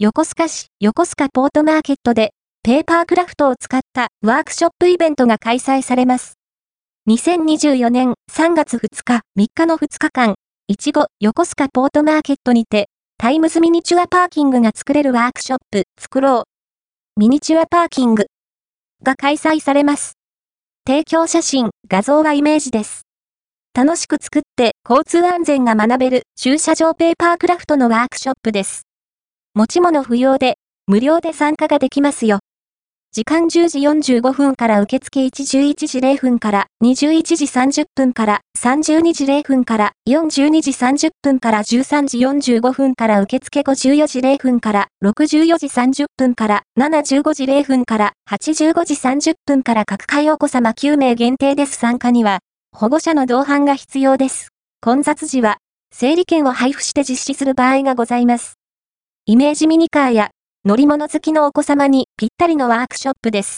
横須賀市横須賀ポートマーケットで、ペーパークラフトを使ったワークショップイベントが開催されます。2024年3月2日3日の2日間、いちご横須賀ポートマーケットにて、タイムズミニチュアパーキングが作れるワークショップ、作ろう。ミニチュアパーキングが開催されます。提供写真、画像はイメージです。楽しく作って交通安全が学べる駐車場ペーパークラフトのワークショップです。持ち物不要で、無料で参加ができますよ。時間10時45分から受付1 11時0分から21時30分から32時0分から42時30分から13時45分から受付54時0分から64時30分から75時0分から85時30分から各界お子様9名限定です参加には保護者の同伴が必要です。混雑時は整理券を配布して実施する場合がございます。イメージミニカーや乗り物好きのお子様にぴったりのワークショップです。